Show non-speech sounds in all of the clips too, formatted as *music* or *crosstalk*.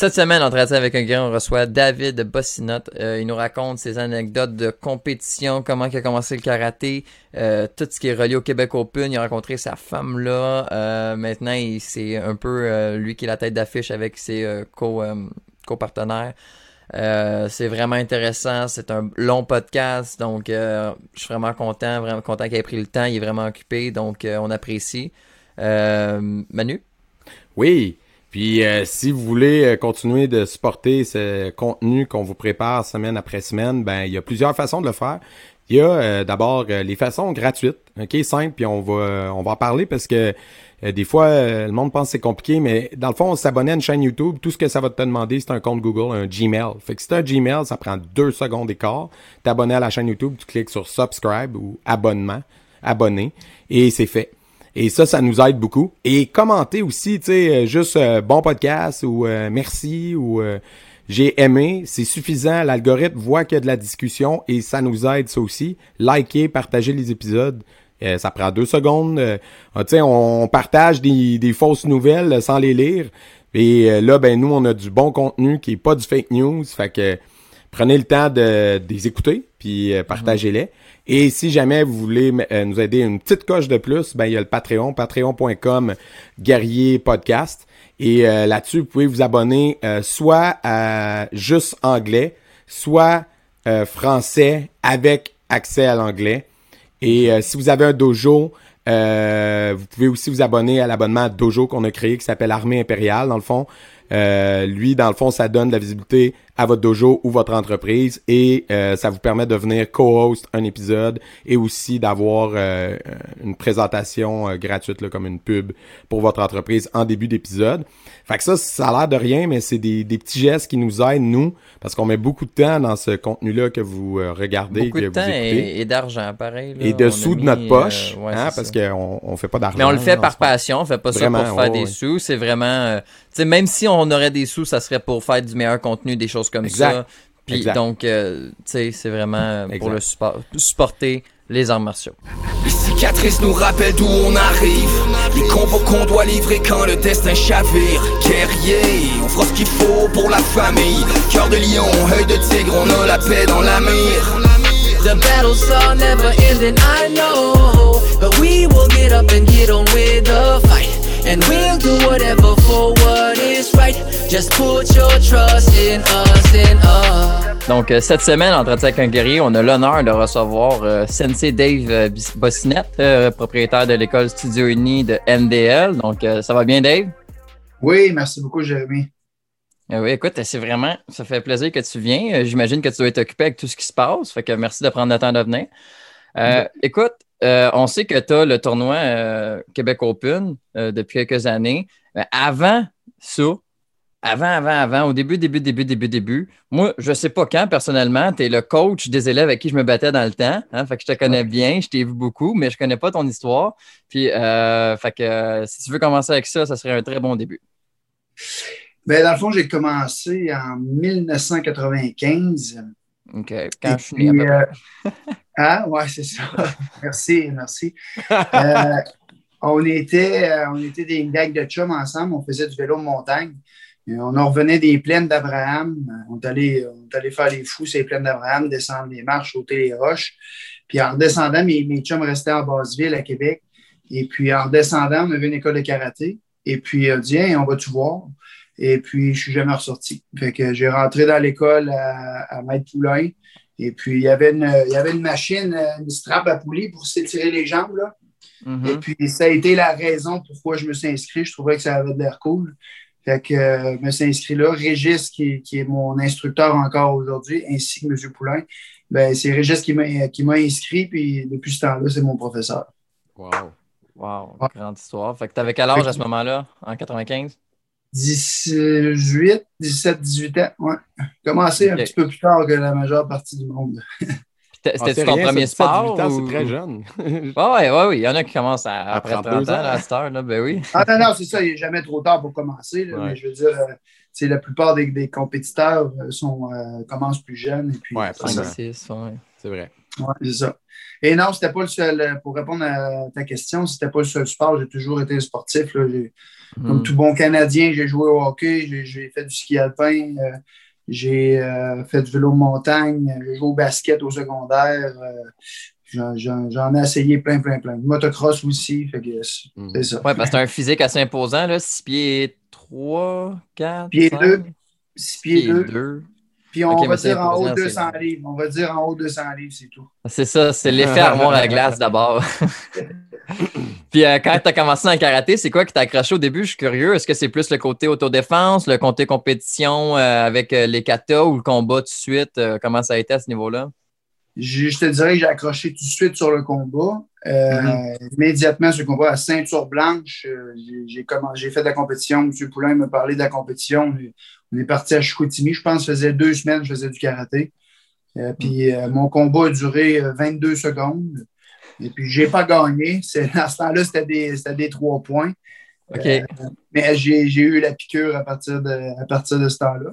Cette semaine, en train avec un gars, on reçoit David Bossinotte. Euh, il nous raconte ses anecdotes de compétition, comment il a commencé le karaté, euh, tout ce qui est relié au Québec Open. Il a rencontré sa femme là. Euh, maintenant, c'est un peu lui qui est la tête d'affiche avec ses co, co-partenaires. c'est vraiment intéressant. C'est un long podcast, donc je suis vraiment content, vraiment content qu'il ait pris le temps. Il est vraiment occupé, donc on apprécie. Manu? Oui. Puis euh, si vous voulez euh, continuer de supporter ce contenu qu'on vous prépare semaine après semaine, ben il y a plusieurs façons de le faire. Il y a euh, d'abord les façons gratuites, ok, simple, puis on va on va en parler parce que des fois le monde pense que c'est compliqué, mais dans le fond, s'abonner à une chaîne YouTube, tout ce que ça va te demander, c'est un compte Google, un Gmail. Fait que si un Gmail, ça prend deux secondes d'écart. T'abonner à la chaîne YouTube, tu cliques sur subscribe ou abonnement, abonner, et c'est fait. Et ça, ça nous aide beaucoup. Et commenter aussi, tu sais, euh, juste euh, bon podcast ou euh, merci ou j'ai aimé, c'est suffisant. L'algorithme voit qu'il y a de la discussion et ça nous aide ça aussi. Liker, partager les épisodes. ça prend deux secondes. Ah, tu sais, on, partage des, des, fausses nouvelles sans les lire. Et là, ben nous, on a du bon contenu qui est pas du fake news. Fait que prenez le temps de, les écouter puis partagez-les. Et si jamais vous voulez euh, nous aider une petite coche de plus, ben il y a le Patreon, patreon.com guerrier podcast. Et euh, là-dessus, vous pouvez vous abonner euh, soit à juste anglais, soit français avec accès à l'anglais. Et si vous avez un dojo, vous pouvez aussi vous abonner à l'abonnement dojo qu'on a créé qui s'appelle Armée impériale. Dans le fond, lui, dans le fond, ça donne de la visibilité à votre dojo ou votre entreprise et euh, ça vous permet de venir co-host un épisode et aussi d'avoir euh, une présentation euh, gratuite là, comme une pub pour votre entreprise en début d'épisode. Fait que ça, ça a l'air de rien, mais c'est des, des, petits gestes qui nous aident, nous, parce qu'on met beaucoup de temps dans ce contenu-là que vous regardez beaucoup que de vous temps écoutez. Et, d'argent, pareil. et dessous de notre poche, hein, parce qu'on on fait pas d'argent. Mais on le fait par passion, on fait pas ça pour faire des sous. C'est vraiment... tu sais, même si on aurait des sous, ça serait pour faire du meilleur contenu, des choses comme ça. Puis donc, euh, tu sais, c'est vraiment euh, pour le support, supporter les arts martiaux. Les cicatrices nous rappellent d'où on arrive. Les combos qu'on doit livrer quand le destin chavire. Guerrier, on fera ce qu'il faut pour la famille. Cœur de lion, œil de tigre, on a la paix dans la mire. The battles are never ending, I know. But we will get up and get on with the fight. And we'll do whatever for what is right. Just put your trust in us, in us. Donc, euh, cette semaine, en avec un guerrier, on a l'honneur de recevoir euh, Sensei Dave euh, Bossinette, euh, propriétaire de l'école Studio Uni de MDL. Donc, ça va bien, Dave? Oui, merci beaucoup, Jérémy. oui, écoute, c'est vraiment, ça fait plaisir que tu viens. J'imagine que tu dois être occupé avec tout ce qui se passe. Fait que merci de prendre le temps de venir. Écoute, euh, on sait que tu as le tournoi euh, Québec Open euh, depuis quelques années. avant ça, avant, avant, avant, au début, début, début, début, début, moi, je ne sais pas quand, personnellement, tu es le coach des élèves avec qui je me battais dans le temps. Hein, fait que je te connais bien, je t'ai vu beaucoup, mais je ne connais pas ton histoire. Puis, fait que si tu veux commencer avec ça, ça serait un très bon début. Bien, dans le fond, j'ai commencé en 1995. OK. Quand je suis né, *laughs* ouais, c'est ça. *laughs* merci, merci. Euh, on, était, euh, on était des gags de chum ensemble, on faisait du vélo de montagne. on en revenait des plaines d'Abraham. On est allé, faire les fous ces plaines d'Abraham, descendre les marches, sauter les roches. Puis en redescendant, mes, mes chums restaient à Basseville, à Québec. Et puis en redescendant, on avait une école de karaté. Et puis, on dit, on va tout voir? Et puis, je suis jamais ressorti. Fait que j'ai rentré dans l'école à, à Maître Poulain. Et puis, il y avait une, il y avait une machine, une strap à poulie pour s'étirer les jambes. Là. Mm-hmm. Et puis, ça a été la raison pourquoi je me suis inscrit. Je trouvais que ça avait de l'air cool. Fait que euh, je me suis inscrit là. Régis, qui, qui est mon instructeur encore aujourd'hui, ainsi que M. Poulain, ben, c'est Régis qui m'a, qui m'a inscrit. Puis, depuis ce temps-là, c'est mon professeur. Wow. Wow. Grande histoire. Fait que tu avais quel âge à ce moment-là, en 95? 18, 17, 18 ans. Ouais. Commencé un petit peu plus tard que la majeure partie du monde. *laughs* C'était ah, ton premier sport? C'est très jeune. *laughs* oui, oui, oui. Il y en a qui commencent à, après 30 ans, à cette heure. Là, ben oui. Ah non, non, c'est ça. Il n'est jamais trop tard pour commencer. Mais je veux dire, c'est la plupart des, des compétiteurs euh, sont, euh, commencent plus jeunes. Oui, c'est vrai. Oui, c'est ça. Et non, c'était pas le seul, pour répondre à ta question, c'était pas le seul sport. J'ai toujours été sportif. Là comme Mhm. tout bon Canadien, j'ai joué au hockey, j'ai- fait du ski alpin, euh, j'ai euh, fait du vélo de montagne, j'ai joué au basket au secondaire. euh, J'en ai essayé plein, plein, plein. Motocross aussi, fait que c'est c'est ça. Ouais, parce que t'as un physique assez imposant, là. 6 pieds 3, 4, Pieds 5, deux, 6 pieds 2. Puis on va dire en haut imposant, de c'est 200 long. livres. On va dire en haut de 200 livres, c'est tout. C'est ça, c'est l'effet *laughs* armoire à glace d'abord. *laughs* Puis euh, quand tu as commencé en karaté, c'est quoi qui t'a accroché au début? Je suis curieux. Est-ce que c'est plus le côté autodéfense, le côté compétition euh, avec euh, les katas ou le combat tout de suite? Euh, comment ça a été à ce niveau-là? Je, je te dirais que j'ai accroché tout de suite sur le combat. Euh, Mhm. Immédiatement sur le combat à ceinture blanche, euh, j'ai- fait de la compétition. M. Poulain m'a parlé de la compétition. On est parti à Chicoutimi. Je pense que ça faisait deux semaines que je faisais du karaté. Euh, puis euh, mon combat a duré euh, 22 secondes. Et puis, j'ai pas gagné. C'est- *laughs* À ce temps-là, c'était des, c'était des trois points. OK. Euh, mais j'ai j'ai eu la piqûre à partir de, à partir de ce temps-là.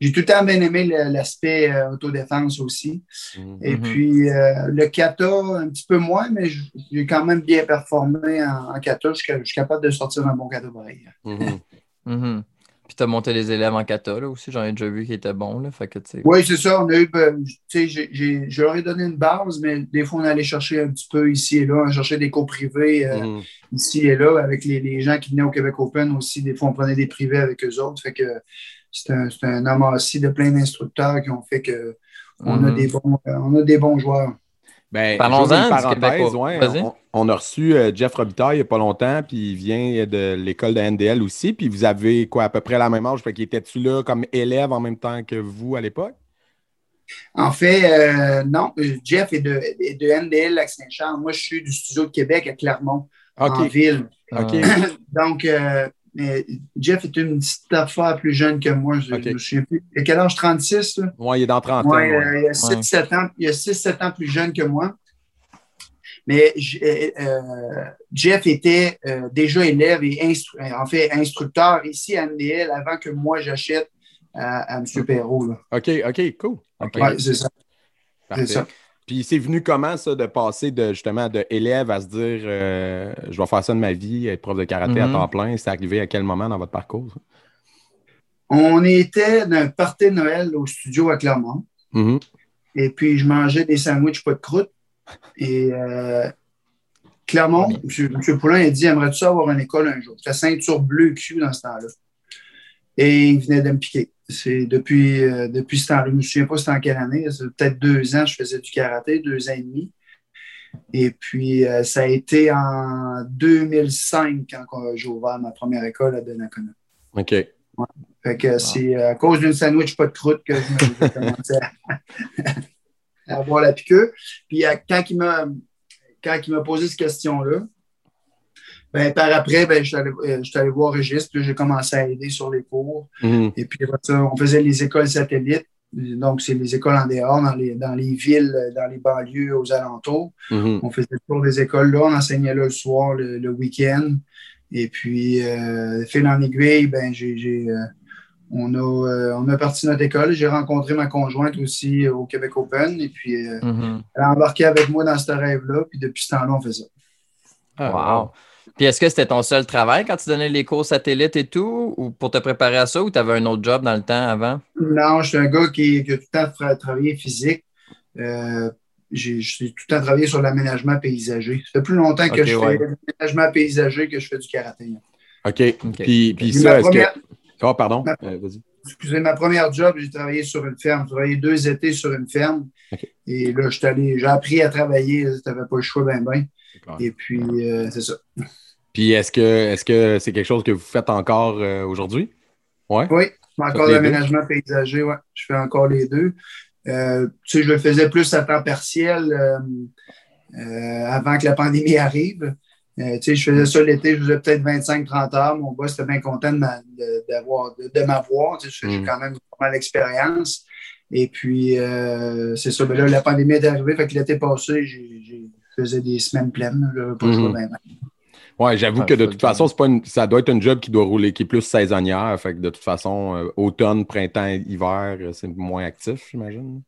J'ai tout le temps bien aimé l'aspect euh, autodéfense aussi. Mhm. Et Mhm. puis, euh, le kata, un petit peu moins, mais j'ai quand même bien performé en, en kata. Je suis, je suis capable de sortir un bon kata pareil. Mhm. Mhm. Puis tu as monté les élèves en kata là, aussi. J'en ai déjà vu qui étaient bons. Là, fait que, tu sais. Oui, c'est ça. On a eu, ben, tu sais, j'ai- j'ai- je leur ai donné une base, mais des fois, on allait chercher un petit peu ici et là. On cherchait des cours privés euh, Mhm. ici et là avec les, les gens qui venaient au Québec Open aussi. Des fois, on prenait des privés avec eux autres. Fait que c'est un, c'est un amassis de plein d'instructeurs qui ont fait que on, a Mhm. des bons, euh, on a des bons joueurs. Ben, Parlons-en ouais, on, on a reçu euh, Jeff Robitaille il n'y a pas longtemps, puis il vient de l'école de NDL aussi, puis vous avez quoi, à peu près la même âge, fait qu'il était-tu là comme élève en même temps que vous à l'époque? En fait, euh, non, Jeff est de, est de NDL Lac-Saint-Charles. Moi, je suis du studio de Québec à Clermont, en OK. ville. OK. *clears throat* Donc, euh, mais Jeff est une petite affaire plus jeune que moi. Je, me souviens plus. Il a quel âge? 36? Là? Ouais, il est dans 30 ans. Ouais, ouais. euh, il a 6-7 ans, il a 6-7 ans plus jeune que moi. Mais euh, euh, Jeff était euh, déjà élève et instru- en fait instructeur ici à NDL avant que moi j'achète à, à M. Perrault. là. OK, OK, cool. Ouais, c'est ça. C'est ça. Puis c'est venu comment ça de passer de justement de élève à se dire euh, je vais faire ça de ma vie, être prof de karaté Mhm. à temps plein, c'est arrivé à quel moment dans votre parcours? ça? On était d'un party de Noël au studio à Clermont. Mhm. Et puis, je mangeais des sandwichs pas de croûte. Et euh, Clermont, M. M. Poulain a dit Aimerais-tu avoir une école un jour C'était ceinture bleue Q dans ce temps-là. Et il venait de me piquer. C'est depuis, euh, depuis ce temps-là. Je ne me souviens pas c'était en quelle année. Peut-être deux ans, je faisais du karaté, deux ans et demi. Et puis, euh, ça a été en 2005 quand j'ai ouvert ma première école à Donnacona. OK. Fait que c'est à cause d'une sandwich pas de croûte que je commencé à, *laughs* à avoir la piqûre. Puis euh, quand il m'a quand il m'a posé cette question-là, ben, par après, ben, je suis allé, euh, je suis allé voir Régis, puis j'ai commencé à aider sur les cours. Mhm. Et puis on faisait les écoles satellites. Donc, c'est les écoles en dehors, dans les, dans les villes, dans les banlieues, aux alentours. Mhm. On faisait le tour des écoles là, on enseignait là le soir, le, le week-end. Et puis, euh, fil en aiguille, ben, j'ai, j'ai, euh, on, a, euh, on a parti notre école. J'ai rencontré ma conjointe aussi au Québec Open. Et puis, euh, Mhm. elle a embarqué avec moi dans ce rêve-là. Puis, depuis ce temps-là, on fait ça. Ah, Wow. Puis est-ce que c'était ton seul travail quand tu donnais les cours satellites et tout, ou pour te préparer à ça, ou tu avais un autre job dans le temps avant? Non, je suis un gars qui, qui a tout le temps tra- travaillé physique. Euh, j'ai, tout le temps travaillé sur l'aménagement paysager. Ça fait plus longtemps que je ouais. fais l'aménagement paysager que je fais du karaté. OK. OK. Puis, puis ça, est-ce première- que. Oh, pardon. Ma- Euh, vas-y. excusez, ma première job, j'ai travaillé sur une ferme. J'ai travaillé deux étés sur une ferme. Et là, j'ai appris à travailler. Tu n'avais pas le choix, ben, ben. Et puis, euh, c'est ça. Puis est-ce que est-ce que c'est quelque chose que vous faites encore euh, aujourd'hui? Ouais. Oui, encore l'aménagement paysager, ouais. Je fais encore les deux. Euh, tu sais, je le faisais plus à temps partiel euh, avant que la pandémie arrive. Tu sais, je faisais ça l'été, je faisais peut-être 25-30 heures. Mon boss était bien content de, ma- de- d'avoir, de, de m'avoir. Tu sais, j'ai Mm. quand même pas mal d'expérience. Et puis, c'est ça. Ben là, la pandémie est arrivée. Fait que l'été passé, je faisais des semaines pleines. Je pas choix, Mhm. Ouais, j'avoue que de toute façon, c'est pas une- ça doit être un job qui doit rouler, qui est plus saisonnière. Fait que de toute façon, euh, automne, printemps, hiver, euh, c'est moins actif, j'imagine.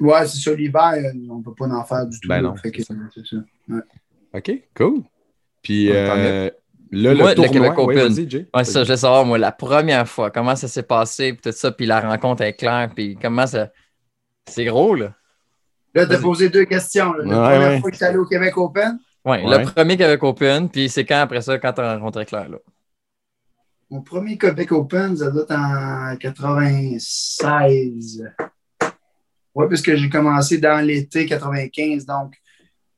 Ouais, c'est ça. L'hiver, euh, on ne peut pas en faire du tout. Ben non, Fait que, c'est ça. OK, cool. Puis, euh, Là, Moi, le le tournoi, Québec ouais, Jay. Ça, je veux savoir, moi, la première fois, comment ça s'est passé, puis tout ça, puis la rencontre avec Claire, puis comment ça. C'est gros, là. Là, tu as Vas-y. posé deux questions. là. La Ouais, première ouais. fois que tu es allé au Québec Open, Ouais, Ouais. le premier Québec Open, puis c'est quand après ça, quand tu as rencontré Claire, là? mon premier Québec Open, ça doit être en 96. Oui, parce que j'ai commencé dans l'été 95, donc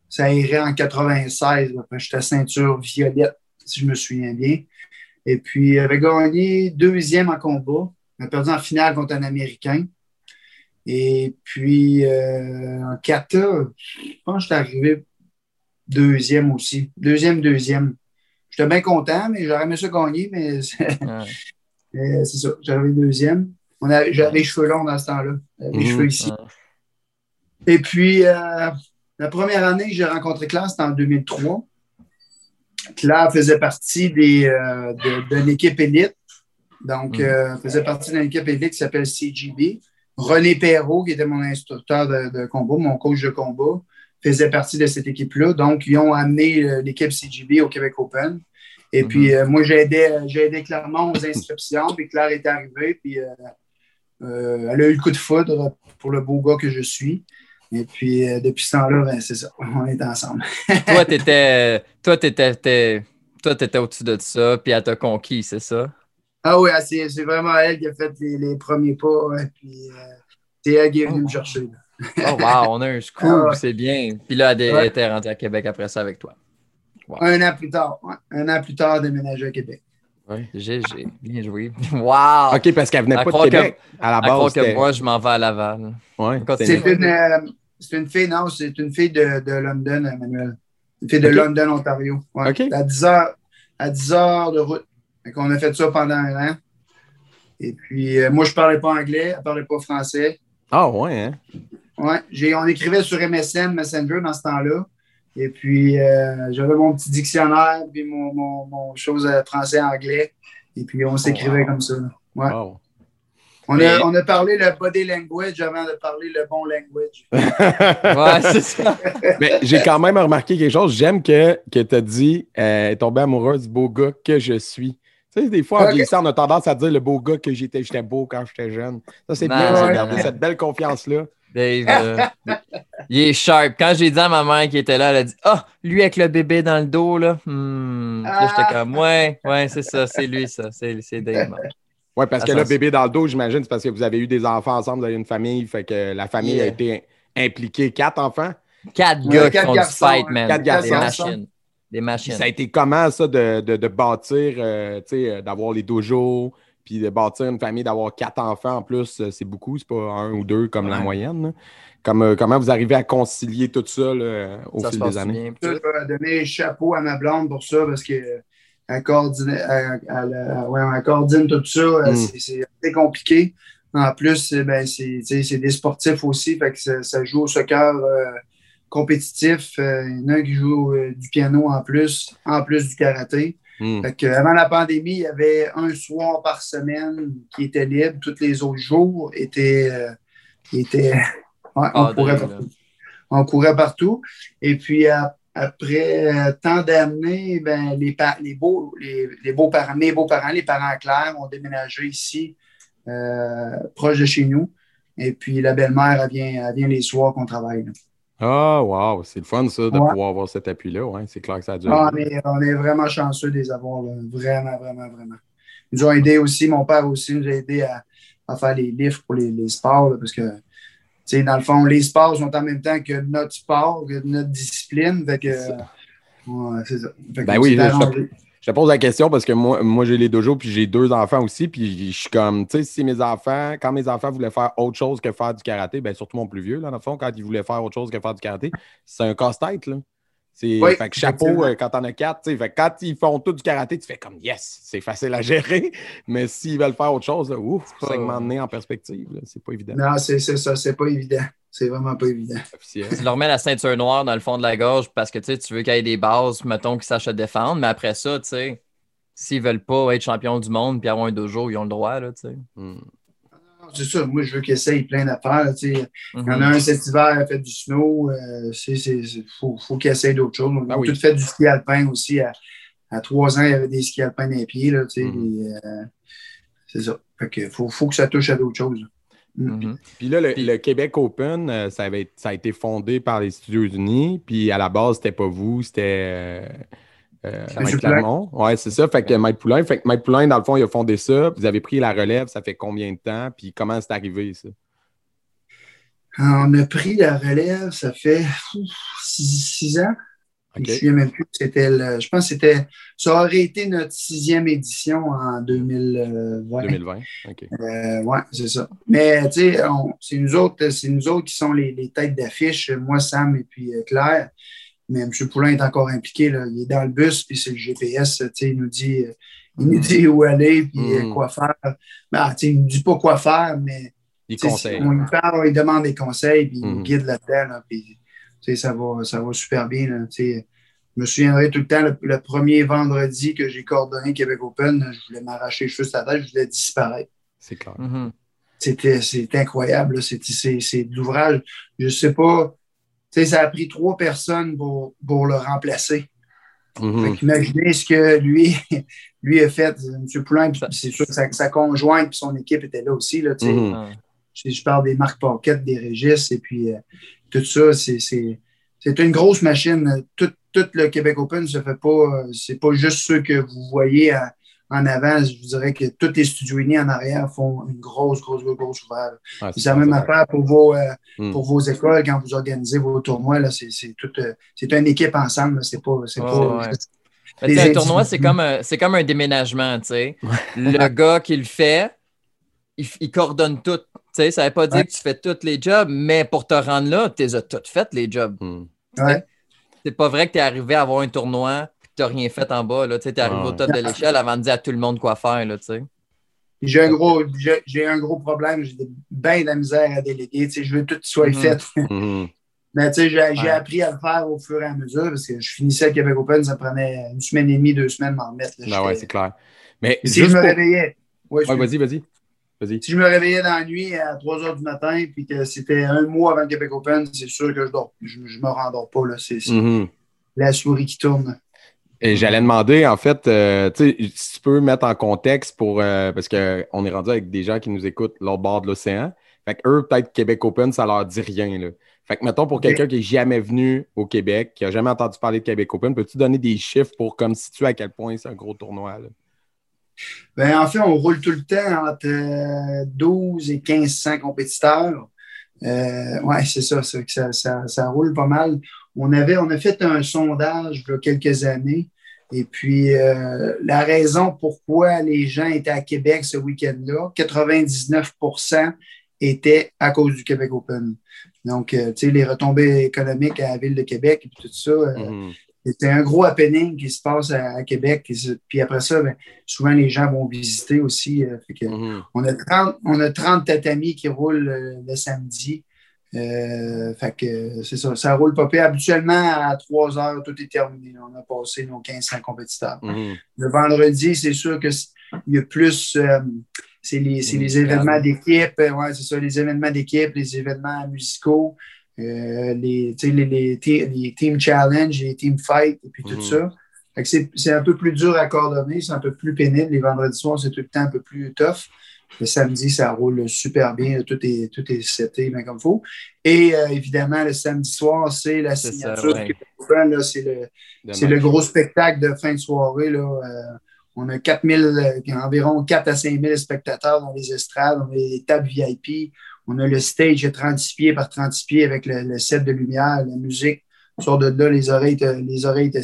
ça irait en 96. là. J'étais ceinture violette, si je me souviens bien. Et puis, j'avais gagné deuxième en combat. On a perdu en finale contre un Américain. Et puis, euh, en kata, je pense que j'étais arrivé deuxième aussi. Deuxième, deuxième. J'étais bien content, mais j'aurais aimé ça gagner, mais *laughs* c'est Ouais. ça. J'avais deuxième. J'avais les cheveux longs dans ce temps-là. J'avais les Mhm. cheveux ici. Ouais. Et puis, euh, la première année que j'ai rencontré Claire, c'était en 2003. Claire faisait partie des, euh, de, de l'équipe élite. Donc, Mhm. euh, faisait partie d'une équipe élite qui s'appelle CGB. René Perrault, qui était mon instructeur de, de combat, mon coach de combat, faisait partie de cette équipe-là. Donc, ils ont amené euh, l'équipe CGB au Québec Open. Et Mhm. puis, euh, moi, j'ai aidé, j'ai aidé Clermont aux inscriptions. Puis Claire est arrivée. Puis, euh, euh, elle a eu le coup de foudre pour le beau gars que je suis. Et puis, depuis ce temps-là, ben, c'est ça. *laughs* On est ensemble. *laughs* toi, t'étais. Toi, t'étais. t'es- Toi, t'étais au-dessus de ça, puis elle t'a conquis, c'est ça? Ah oui, c'est vraiment elle qui a fait les, les premiers pas. ouais, puis, c'est elle qui est venue me chercher. là. Oh, wow, on a un *laughs* scoop, Ah ouais. c'est bien. Puis là, elle Ouais. était rentrée à Québec après ça avec toi. Un an plus tard. ouais, un an plus tard, déménagé à Québec. GG, bien joué. *laughs* Wow! OK, parce qu'elle venait À pas de croire que- Québec. À la À base, que moi, je m'en vais à Laval. Ouais, C'est une, euh, c'est une fille, non, c'est une fille de, de London, Emmanuel. Une fille de. London, Ontario. Ouais. Ok. À 10 heures, à 10 heures de route. Fait qu'on a fait ça pendant un an. Et puis, euh, moi, je parlais pas anglais, elle parlait pas français. Ah ouais, hein? Ouais, j'ai, on écrivait sur MSN, Messenger dans ce temps-là. Et puis, euh, j'avais mon petit dictionnaire, puis mon, mon, mon chose euh, français-anglais. Et puis, on s'écrivait wow. comme ça. Ouais. Wow. On, Mais- a, on a parlé le body language avant de parler le bon language. *laughs* Ouais, c'est ça. *laughs* Mais j'ai quand même remarqué quelque chose. J'aime que, que tu as dit euh, tomber amoureuse du beau gars que je suis. Tu sais, des fois, en vieillissant, on a tendance à dire le beau gars que j'étais, j'étais beau quand j'étais jeune. Ça, c'est bien, ouais. garder cette belle confiance-là. Dave, euh, il est sharp. Quand j'ai dit à ma mère qui était là, elle a dit Ah, lui avec le bébé dans le dos, là. Hmm. J'étais Ah. comme Ouais, ouais, c'est ça, c'est lui, ça. C'est c'est Dave. Oui, parce que le bébé dans le dos, j'imagine, c'est parce que vous avez eu des enfants ensemble, vous avez une famille, fait que la famille Yeah. a été impliquée. Quatre enfants? Quatre Ouais, gars qui font du fight, hein. man. Quatre Des garçons. machines. Des machines. Ça a été comment, ça, de, de, de bâtir, euh, tu sais, euh, d'avoir les dojos, puis de bâtir une famille, d'avoir quatre enfants en plus, euh, c'est beaucoup, c'est pas un ou deux comme la moyenne. là. Comme, euh, comment vous arrivez à concilier tout ça là, au Ça fil des années? bien? Je dois donner chapeau à ma blonde pour ça parce qu'elle coordonne, elle- elle- ouais, elle coordonne tout ça. Mm. C'est- compliqué. En plus, ben, c'est des sportifs aussi, fait que ça, ça joue au soccer euh, compétitif. Euh, Il y en a un qui joue euh, du piano en plus, en plus du karaté. Hmm. Fait avant la pandémie, il y avait un soir par semaine qui était libre. Tous les autres jours étaient. euh, étaient *laughs* ouais, on, courait dingue, partout. on courait partout. Et puis, à- après euh, tant d'années, ben, les, les, beaux, les, les beaux-parents, mes beaux-parents, les parents clairs, ont déménagé ici, euh, proche de chez nous. Et puis, la belle-mère, elle vient, elle vient les soirs qu'on travaille. là. Ah, wow, c'est le fun, ça, de Ouais. pouvoir avoir cet appui-là. Ouais, c'est clair que ça a dû. Ah, on, est, on est vraiment chanceux de les avoir, là. vraiment, vraiment, vraiment. Ils nous ont aidé aussi, mon père aussi nous a aidé à, à faire les livres pour les, les sports, là, parce que, tu sais, dans le fond, les sports sont en même temps que notre sport, que notre discipline. Fait que, C'est ça. ouais, c'est ça. Fait que Ben oui, là, je. Je te pose la question parce que moi, moi j'ai les dojos puis j'ai deux enfants aussi. Puis je suis comme, tu sais, si mes enfants, quand mes enfants voulaient faire autre chose que faire du karaté, ben surtout mon plus vieux, là, dans le fond, quand il voulait faire autre chose que faire du karaté, c'est un casse-tête, là. C'est, Oui, fait que chapeau euh, quand t'en as quatre, tu sais. Fait quand ils font tout du karaté, tu fais comme yes, c'est facile à gérer. *laughs* Mais s'ils veulent faire autre chose, là, ouf, segment de nez en perspective, là, c'est pas évident. Non, c'est c'est ça, c'est pas évident. C'est vraiment pas évident. *laughs* Officiel. Tu leur mets la ceinture noire dans le fond de la gorge parce que tu sais, tu veux qu'il y ait des bases, mettons, qu'ils sachent se défendre. Mais après ça, tu sais, s'ils veulent pas être champion du monde puis avoir un dojo, ils ont le droit, là, tu sais. Hmm. Non, C'est ça, moi je veux qu'ils essayent plein d'affaires. tu sais. Il y en a Mhm. un cet hiver, il a fait du snow. euh, c'est, c'est, c'est- faut, faut qu'il essaye d'autres choses. On Ah a oui. tout fait du ski alpin aussi à, à trois ans, il y avait des skis alpins dans les pieds. Là, tu sais, Mhm. et, euh, c'est ça. Fait que faut, faut que ça touche à d'autres choses. Mhm. Puis là, le, Puis- le Québec Open, euh, ça, avait, ça a été fondé par les Studios Unis. Puis à la base, c'était pas vous, c'était euh, euh, Mike Poulain. Clermont. Ouais, c'est ça. Fait que Mike Poulain, fait que Mike Poulain, dans le fond, il a fondé ça. Vous avez pris la relève, ça fait combien de temps? Puis comment c'est arrivé, ça? On a pris la relève, ça fait six ans. Je OK. me souviens même plus. C'était le- je pense que c'était. Ça aurait été notre sixième édition en 2020. 2020. OK. Euh, ouais, c'est ça. Mais tu sais, c'est nous autres, c'est nous autres qui sont les, les têtes d'affiche, moi, Sam et puis euh, Claire. Mais M. Poulain est encore impliqué. Là. Il est dans le bus, puis c'est le GPS. tu sais, Il nous dit, euh, il nous dit où aller, puis euh, Mm. quoi faire. Ben, tu sais, il ne nous dit pas quoi faire, mais Il conseille. on lui parle, on lui demande des conseils, puis il nous Mhm. guide là-dedans. là, puis, ça, va, ça va super bien. là, tu sais. je me souviendrai tout le temps, le, le premier vendredi que j'ai coordonné Québec Open, je voulais m'arracher juste la tête, je voulais disparaître. C'est clair. Mhm. C'était c'est incroyable. là. C'est- C'est c'est de l'ouvrage. Je sais pas. Tu sais, ça a pris trois personnes pour, pour le remplacer. Mhm. Fait qu'imaginez ce que lui, *laughs* lui a fait. M. Poulain, puis c'est sûr que sa, sa conjointe et son équipe étaient là aussi. Là, tu sais. Mhm. Ah. Je, je parle des marques Pocket, des Régis, et puis euh, tout ça, c'est- c'est c'est une grosse machine. Tout, tout le Québec Open se fait pas. C'est pas juste ceux que vous voyez à- en avant. Je vous dirais que tous les studios unis en arrière font une grosse, grosse, grosse, grosse. Ouais, C'est la même affaire pour vos, euh, Mm. pour vos écoles quand vous organisez vos tournois. là, C'est c'est tout, euh, c'est une équipe ensemble. C'est pas. c'est ouais. un tournoi, c'est comme, un- c'est comme un déménagement, tu sais. Le gars qui le fait, il, il coordonne tout. Tu sais, ça veut pas dire Ouais. que tu fais tous les jobs, mais pour te rendre là, tu les as toutes faites, les jobs. Ouais. C'est pas vrai que tu es arrivé à avoir un tournoi et que tu n'as rien fait en bas. Tu es arrivé au top de l'échelle avant de dire à tout le monde quoi faire. Là, tu sais. J'ai un gros, j'ai un gros problème. J'ai bien de la misère à déléguer. Tu sais, je veux que tout soit Mhm. fait. *laughs* Mhm. Mais tu sais, j'ai Ouais. appris à le faire au fur et à mesure parce que je finissais le Québec Open, ça prenait une semaine et demie, deux semaines m'en remettre. là. Ben ouais, c'est clair. Mais si juste je me pour- réveillais. Ouais, Ouais, excuse- vas-y, vas-y. Si je me réveillais dans la nuit à 3 heures du matin, puis que c'était un mois avant le Québec Open, c'est sûr que je dors. Je, je me rendors pas. là. C'est c'est Mhm. la souris qui tourne. Et j'allais demander, en fait, euh, si tu peux mettre en contexte pour. euh, parce qu'on est rendu avec des gens qui nous écoutent l'autre bord de l'océan. Fait que eux, peut-être Québec Open, ça leur dit rien. Là. Fait que, mettons, pour quelqu'un qui n'est jamais venu au Québec, qui n'a jamais entendu parler de Québec Open, peux-tu donner des chiffres pour comme situer à quel point c'est un gros tournoi? Là? Ben, en fait, on roule tout le temps entre euh, 12 et 1500 compétiteurs. Euh, ouais, c'est ça, ça, ça, ça roule pas mal. On, avait, on a fait un sondage il y a quelques années. Et puis, euh, la raison pourquoi les gens étaient à Québec ce week-end-là, 99% étaient à cause du Québec Open. Donc, euh, tu sais, les retombées économiques à la ville de Québec et tout ça, euh, Mhm. C'est un gros happening qui se passe à, à Québec. Puis après ça, ben, souvent les gens vont visiter aussi. euh, fait que Mhm. on, a 30, on a 30 tatamis qui roulent euh, le samedi. Euh, fait que c'est ça. Ça roule pas pire. Habituellement, à 3 heures, tout est terminé. On a passé nos 1500 compétiteurs. Mhm. Le vendredi, c'est sûr qu'il y a plus. euh, c'est les, les événements d'équipe. Ouais, c'est ça, les événements d'équipe, les événements musicaux, euh, les, les, les, te- les team challenge, les team fight, et puis tout Mhm. ça. C'est, un peu plus dur à coordonner, c'est un peu plus pénible. Les vendredis soirs, c'est tout le temps un peu plus tough. Le samedi, ça roule super bien. Tout est, tout est seté bien comme il faut. Et euh, évidemment, le samedi soir, c'est la signature ouais. c'est le, le gros spectacle de fin de soirée. Là. Euh, on a 4000, euh, environ 4 à 5 000 spectateurs dans les estrades. On a les tables VIP. On a le stage de 36 pieds par 36 pieds avec le, le set de lumière, la musique. On sort de là, les oreilles te, les oreilles te.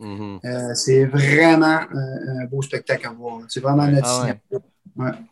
Mhm. Euh, c'est vraiment un, un beau spectacle à voir. C'est vraiment notre Ah ouais. signature.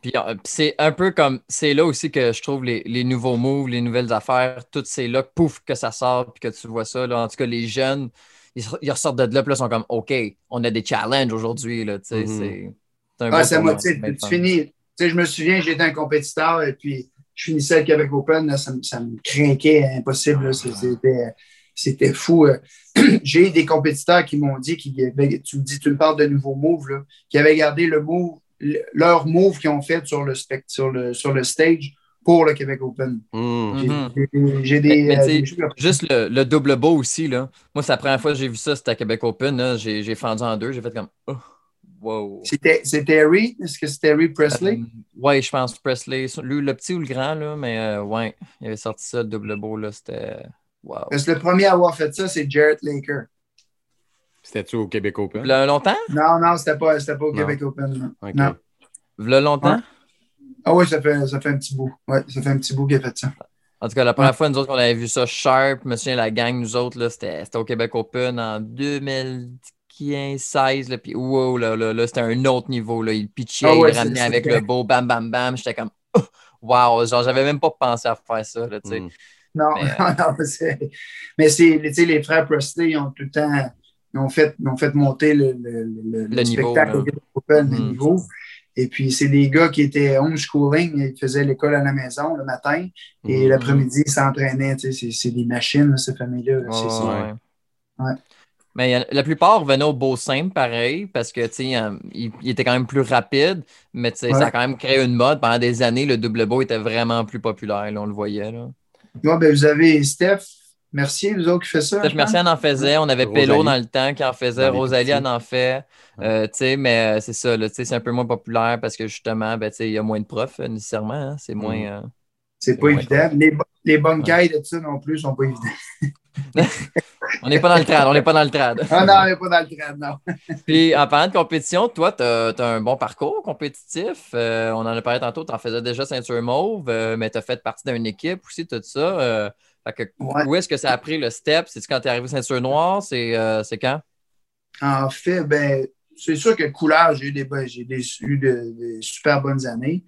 Puis euh, c'est un peu comme, c'est là aussi que je trouve les, les nouveaux moves, les nouvelles affaires, tout c'est là, pouf, que ça sort, puis que tu vois ça. Là. En tout cas, les jeunes, ils, ils ressortent de là, puis là, ils sont comme, OK, on a des challenges aujourd'hui. Mhm. c'est, un Ah, beau ça motive. Tu finis. Tu sais, je me souviens, j'étais un compétiteur et puis je finissais le Québec Open. là, ça, me- ça me craquait impossible. là, C'était, c'était fou. *clears throat* J'ai des compétiteurs qui m'ont dit, qui avaient- tu me dis, tu me parles de nouveaux moves, là, qui avaient gardé le move, le- leur move qu'ils ont fait sur le, spect- sur le, sur le stage pour le Québec Open. J'ai Mhm. j'ai- des. Mais- mais euh, des Juste le, le double beau aussi, là. Moi, c'est la première fois que j'ai vu ça, c'était à Québec Open. j'ai fendu en deux. J'ai fait comme. Oh, wow. C'était c'est Terry? Est-ce que c'est Terry Presley? Euh, ouais, je pense Presley. Lui, le petit ou le grand, là, mais euh, ouais, il avait sorti ça, le double beau, là. C'était. Wow. Parce que le premier à avoir fait ça, c'est Jarrett Laker. C'était-tu au Québec Open? V'là longtemps? Non, non, c'était pas, c'était pas au Non. Québec Open. non. Ok. Non. V'là longtemps? Ouais. Ah oui, ça fait, ça fait un petit bout. Ouais, ça fait un petit bout qu'il a fait ça. En tout cas, la première fois, nous autres, qu'on avait vu ça sharp, je me souviens, la gang, nous autres, là, c'était c'était au Québec Open en 2015-16. là, Puis, wow, là, là, là, c'était un autre niveau. Là. Il pitchait, Ah ouais, il ramenait avec le beau, bam, bam, bam. J'étais comme, oh, wow, genre, j'avais même pas pensé à faire ça. Là, tu sais. Hmm. Non, Mais, *laughs* non, non, mais c'est- mais c'est, tu sais, les frères Presley, ils ont tout le temps, ils ont fait, ils ont fait monter le, le, le, Le niveau, spectacle au Open, le Mhm. niveau. Et puis, c'est des gars qui étaient homeschooling, ils faisaient l'école à la maison le matin et Mhm. l'après-midi, ils s'entraînaient. Tu sais, c'est, c'est des machines, là, cette famille-là. là. C'est- Ouais, c'est- ouais. Mais a- la plupart venaient au beau simple, pareil, parce que, euh, il, il était quand même plus rapide, mais tu sais, Ouais. ça a quand même créé une mode. Pendant des années, le double beau était vraiment plus populaire, là, on le voyait. Là. Ouais, ben, vous avez Steph Mercier, vous autres, qui fait ça. Steph Mercier en en faisait, on avait. Pello dans le temps qui en faisait, Rosalie en en fait. Euh, tu sais, mais euh, c'est ça, là, tu sais, c'est un peu moins populaire parce que justement, ben, tu sais, il y a moins de profs euh, nécessairement. hein, c'est moins. Mhm. C'est pas évident. Les, les bonnes cailles de ça non plus sont pas évidents. *laughs* On n'est pas dans le trad, on n'est pas dans le trad. Ah non, on n'est pas dans le train, non. *laughs* Puis en parlant de compétition, toi, tu as, un bon parcours compétitif. Euh, on en a parlé tantôt, tu en faisais déjà ceinture mauve, euh, mais tu as fait partie d'une équipe aussi, tout ça. Euh, fait que, Ouais. Où est-ce que ça a pris le step? C'est quand tu es arrivé ceinture noire? C'est c'est quand? En fait, ben, c'est sûr que couleur, j'ai eu des, j'ai des- eu de- des super bonnes années.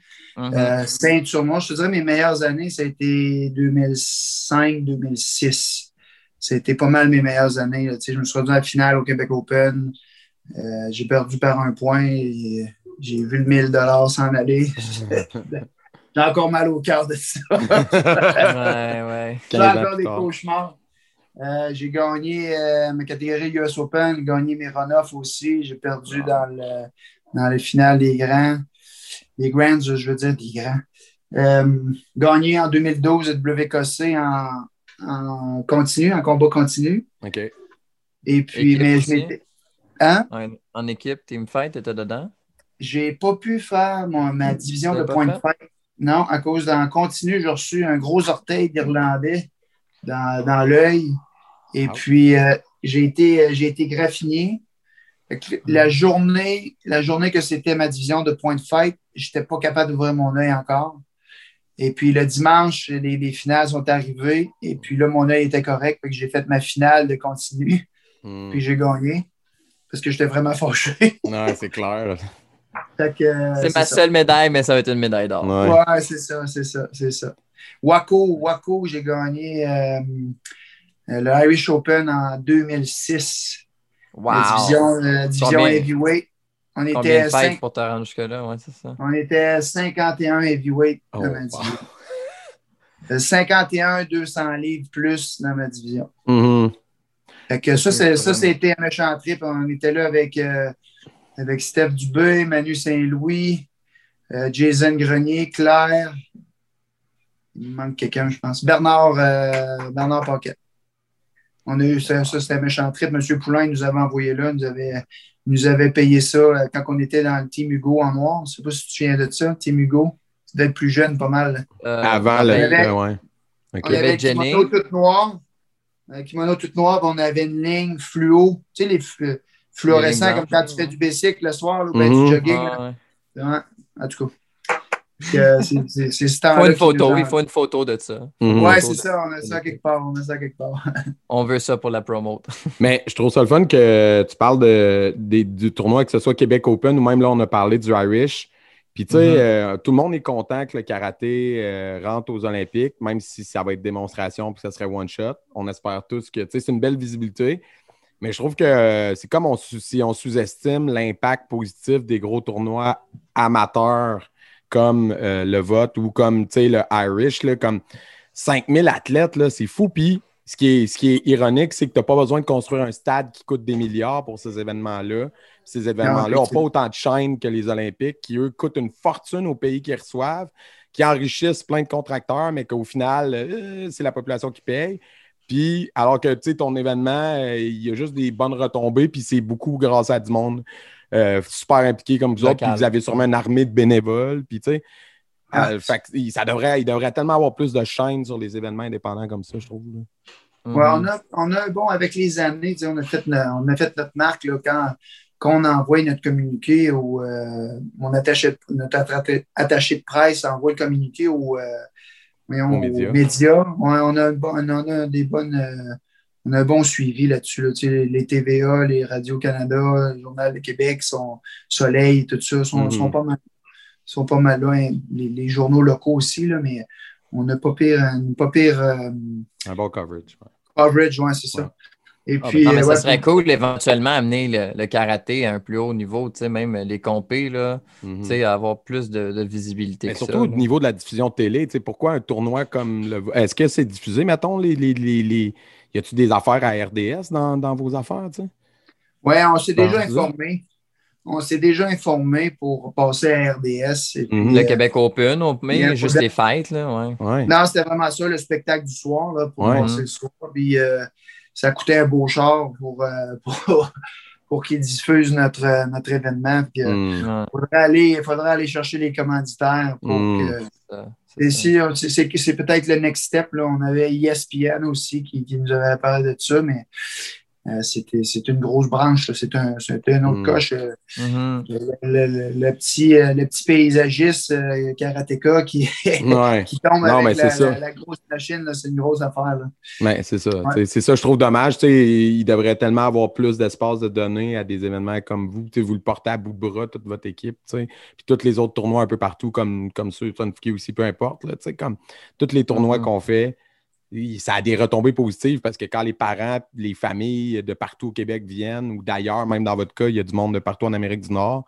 Euh, ceinture noire, je te dirais, mes meilleures années, ça a été 2005-2006. C'était pas mal mes meilleures années. là. Tu sais, Je me suis rendu à la finale au Québec Open. Euh, j'ai perdu par un point. et J'ai vu le 1000 s'en aller. *laughs* J'ai encore mal au cœur de ça. *laughs* ouais, ouais. J'ai 15 ans encore des cauchemars. Euh, j'ai gagné euh, ma catégorie US Open, j'ai gagné mes runoffs aussi. J'ai perdu dans le, dans le final des grands. Des grands, je veux dire, des grands. Euh, gagné en 2012 le WKC en, en continu, en combat continu. OK. Et puis, Équipe mais je m'étais- Hein? En, en équipe, team fight, tu étais dedans? J'ai pas pu faire mon- ma division de points de fight. Non, à cause d'en continu, j'ai reçu un gros orteil d'Irlandais dans, dans l'œil. Et Ah. puis, euh, j'ai été, j'ai été que La journée, la journée que c'était ma division de points de fight, j'étais pas capable d'ouvrir mon œil encore. Et puis le dimanche, les, les finales sont arrivées. Et puis là, mon œil était correct. Fait que j'ai fait ma finale de continu. Hmm. Puis j'ai gagné. Parce que j'étais vraiment *laughs* fâché. Non, c'est clair. Fait que, euh, c'est ma ça. seule médaille, mais ça va être une médaille d'or. Ouais. Ouais, c'est ça, c'est ça, c'est ça. Waco, Waco, j'ai gagné euh, euh, le Irish Open en 2006. Wow! La division, la division heavyweight. On était, pour te rendre jusque-là? Ouais, ça. on était 51 heavyweight Oh, dans ma wow. division. Euh, 51, 200 livres plus dans ma division. Mhm. Fait que ça, ça, c'était un méchant trip. On était là avec, euh, avec Steph Dubé, Manu Saint-Louis, euh, Jason Grenier, Claire. Il me manque quelqu'un, je pense. Bernard, euh, Bernard Paquet. On a eu ça, ça c'était un méchant trip. Monsieur Poulain nous avait envoyé là, nous avait, nous avait payé ça euh, quand on était dans le Team Hugo en noir. Je ne sais pas si tu te souviens de ça, Team Hugo. Tu devais être plus jeune, pas mal. Euh, Avant le. avait- euh, ouais. OK. On Il y avait Jenny. kimono tout noir. Euh, kimono tout noir, on avait une ligne fluo. Tu sais, les flu- fluorescents, comme quand tu fais du bicycle le soir, là, ben, du jogging. là. Ouais, ouais. Ouais, en tout cas. Que, c'est- ce temps-là. une photo, il faut une photo de ça. Mhm. Ouais, c'est ça, on a ça quelque part. On a ça quelque part. *laughs* On veut ça pour la promote. *laughs* Mais je trouve ça le fun que tu parles de, des- du tournoi, que ce soit Québec Open ou même là, on a parlé du Irish. Puis, tu sais, Mhm. euh, tout le monde est content que le karaté euh, rentre aux Olympiques, même si ça va être démonstration puis ça serait one shot. On espère tous que, tu sais, c'est une belle visibilité. Mais je trouve que euh, c'est comme on, si on sous-estime l'impact positif des gros tournois amateurs comme euh, le vote ou comme, tu sais, le Irish, là, comme 5000 athlètes, là, c'est fou. Puis, ce qui est, ce qui est ironique, c'est que tu n'as pas besoin de construire un stade qui coûte des milliards pour ces événements-là. Ces événements-là n'ont pas autant de chaînes que les Olympiques, qui, eux, coûtent une fortune aux pays qui reçoivent, qui enrichissent plein de contracteurs, mais qu'au final, euh, c'est la population qui paye. Puis, alors que, tu sais, ton événement, euh, il y a juste des bonnes retombées, puis c'est beaucoup grâce à du monde euh, super impliqué comme vous autres, puis vous avez sûrement une armée de bénévoles, puis tu sais. Ah. euh, fait que ça devrait, il devrait tellement avoir plus de chaînes sur les événements indépendants comme ça, je trouve. là. Mhm. Ouais, on, a, on a, bon, avec les années, on a fait, on a fait notre marque là, quand, quand on envoie notre communiqué au. euh, mon attaché, notre atta- attaché de presse envoie le communiqué au, euh, voyons, Aux aux médias. médias. Ouais, on, a un bon- on a des bonnes. On a un bon suivi là-dessus. là. Tu sais, les TVA, les Radio-Canada, le Journal de Québec, son Soleil, tout ça, sont, Mhm. sont pas mal, sont pas mal là. hein. Les, les journaux locaux aussi, là, mais on n'a pas pire, une pas pire euh, Un bon coverage. ouais. coverage, ouais, c'est ça. Ouais. Et Ah, puis, non, mais euh, ça serait cool éventuellement amener le, le karaté à un plus haut niveau, tu sais, même les compés, là, Mhm. tu sais, avoir plus de, de visibilité. Mais que surtout ça, au là. niveau de la diffusion de télé, tu sais, pourquoi un tournoi comme le. Est-ce que c'est diffusé, mettons, les. les, les, les- Y a-tu des affaires à RDS dans, dans vos affaires, tu sais? ouais, on s'est déjà informé. On s'est déjà informé pour passer à RDS. et puis, Mhm. Le euh, Québec Open, au- il y a mais un juste les fêtes, là, ouais. Ouais. Non, c'était vraiment ça, le spectacle du soir, là, pour Ouais. passer le soir. Puis euh, ça coûtait un beau char pour, euh, *laughs* pour, pour qu'ils diffusent notre, euh, notre événement. Puis, euh, Mm. Ouais, faudrait aller, faudrait aller chercher les commanditaires pour Mm. que. Et si, euh, c'est- peut-être le next step. Là. On avait ESPN aussi qui, qui nous avait parlé de ça, mais euh, c'était c'est une grosse branche. là. C'est un, c'était un autre Mm. coche. euh, Mhm. le, le- le- le petit, euh, le petit paysagiste euh, karatéka qui, *laughs* Ouais. qui tombe Non, avec la, grosse machine, là, c'est une grosse affaire. Ouais, c'est ça. Ouais. C'est ça, je trouve dommage. Tu sais, il devrait tellement avoir plus d'espace de données à des événements comme vous. Tu sais, vous le portez à bout de bras, toute votre équipe. tu sais. Puis tous les autres tournois un peu partout, comme, comme ceux de Sunfuki aussi, peu importe. Là, tu sais, comme tous les tournois Mhm. qu'on fait, ça a des retombées positives parce que quand les parents, les familles de partout au Québec viennent ou d'ailleurs, même dans votre cas, il y a du monde de partout en Amérique du Nord.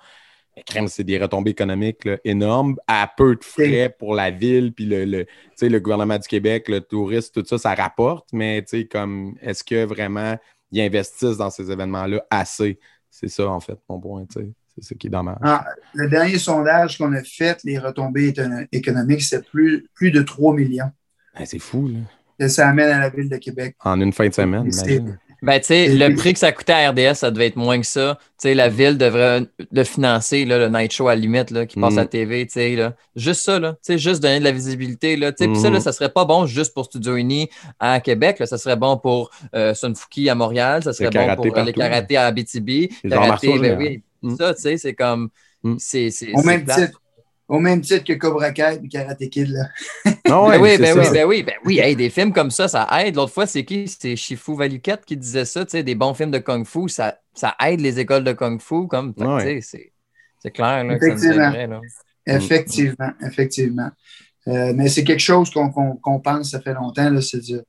crème, c'est des retombées économiques là, énormes, à peu de frais pour la ville, puis le, le, gouvernement du Québec, le tourisme, tout ça, ça rapporte, mais comme est-ce que vraiment ils investissent dans ces événements-là assez? C'est ça, en fait, mon point. C'est ça qui est dommage. Ah, le dernier sondage qu'on a fait, les retombées économiques, c'est plus, plus de 3 millions Ben, c'est fou, là. Que ça amène à la ville de Québec. En une fin de semaine. Ben, tu sais, le prix que ça coûtait à RDS, ça devait être moins que ça. Tu sais, la ville devrait le financer, là, le night show à la limite, là, qui passe Mm. à la TV, tu sais, là. Juste ça, là. Tu sais, juste donner de la visibilité, là. Tu sais, puis ça, là, ça serait pas bon juste pour Studio Uni à Québec, là. Ça serait bon pour euh, Sunfuki à Montréal, ça serait bon pour euh, les karatés à Abitibi. Les Karaté, ben oui. Mm. Ça, tu sais, c'est comme. Mm. C'est. c'est- Au même, titre, au même titre que Cobra Kai et Karate Kid. Là. Ah ouais, Ben oui, ben oui, ben oui, ben oui. Hey, des films comme ça, ça aide. L'autre fois, c'est qui? C'est Shifu Valuquette qui disait ça. Tu sais, des bons films de Kung Fu, ça, ça aide les écoles de Kung Fu. Comme, Ouais. c'est, c'est clair là, que ça nous Effectivement. aiderait. Là. Effectivement, effectivement. Euh, mais c'est quelque chose qu'on qu'on- qu'on pense, ça fait longtemps, là, c'est de,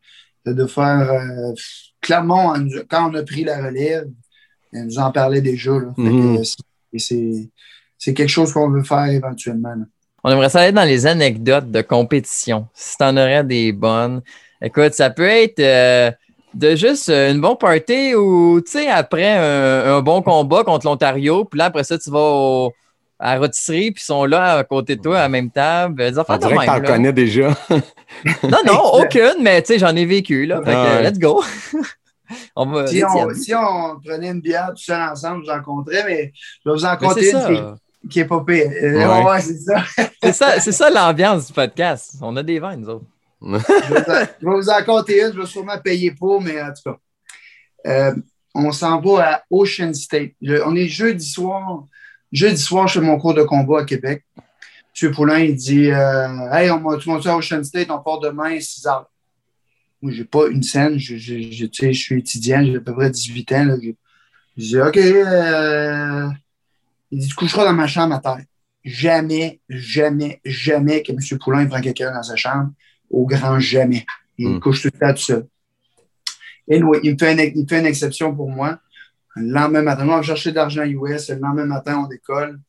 de- faire. euh, clairement, quand on a pris la relève, elle nous en parlait déjà. là. Fait que, c'est- c'est c'est quelque chose qu'on veut faire éventuellement. là. On aimerait ça aller dans les anecdotes de compétition. Si tu en aurais des bonnes. Écoute, ça peut être euh, de juste euh, une bonne party ou, tu sais, après un, un bon combat contre l'Ontario, puis là, après ça, tu vas au- à la rôtisserie, puis ils sont là à côté de toi, à la même table. Des affaires On dirait que même, t'en connais déjà. *laughs* Non, non, aucune, mais tu sais, j'en ai vécu, là. Fait que, Ah ouais. let's go. *laughs* on va. Si on, si on prenait une bière tout seul ensemble, j'en compterais, mais je vais vous en Mais compter une qui, est pas pire. Euh, Ouais. ouais, *laughs* c'est ça. C'est ça, l'ambiance du podcast. On a des vins, nous autres. *laughs* Je vais, vous en, je vais vous en compter une, je vais sûrement payer pour, mais en tout cas. Euh, on s'en va à Ocean State. Je- on est jeudi soir. Jeudi soir, je fais mon cours de combat à Québec. M. Poulain, il dit euh, Hey, on va, tu montes à Ocean State, on part demain, 6 heures. Moi, j'ai pas une scène. Je, je, je- tu sais, je suis étudiant, j'ai à peu près 18 ans. Là. Je, je dis OK. euh, il dit Tu coucheras dans ma chambre à terre. Jamais, jamais, jamais que M. Poulain prend quelqu'un dans sa chambre. Au grand jamais. Il Hmm. couche tout le temps tout seul. Et il, me fait une, il me fait une exception pour moi. Le lendemain matin, on va chercher de l'argent US. Le lendemain matin, on décolle.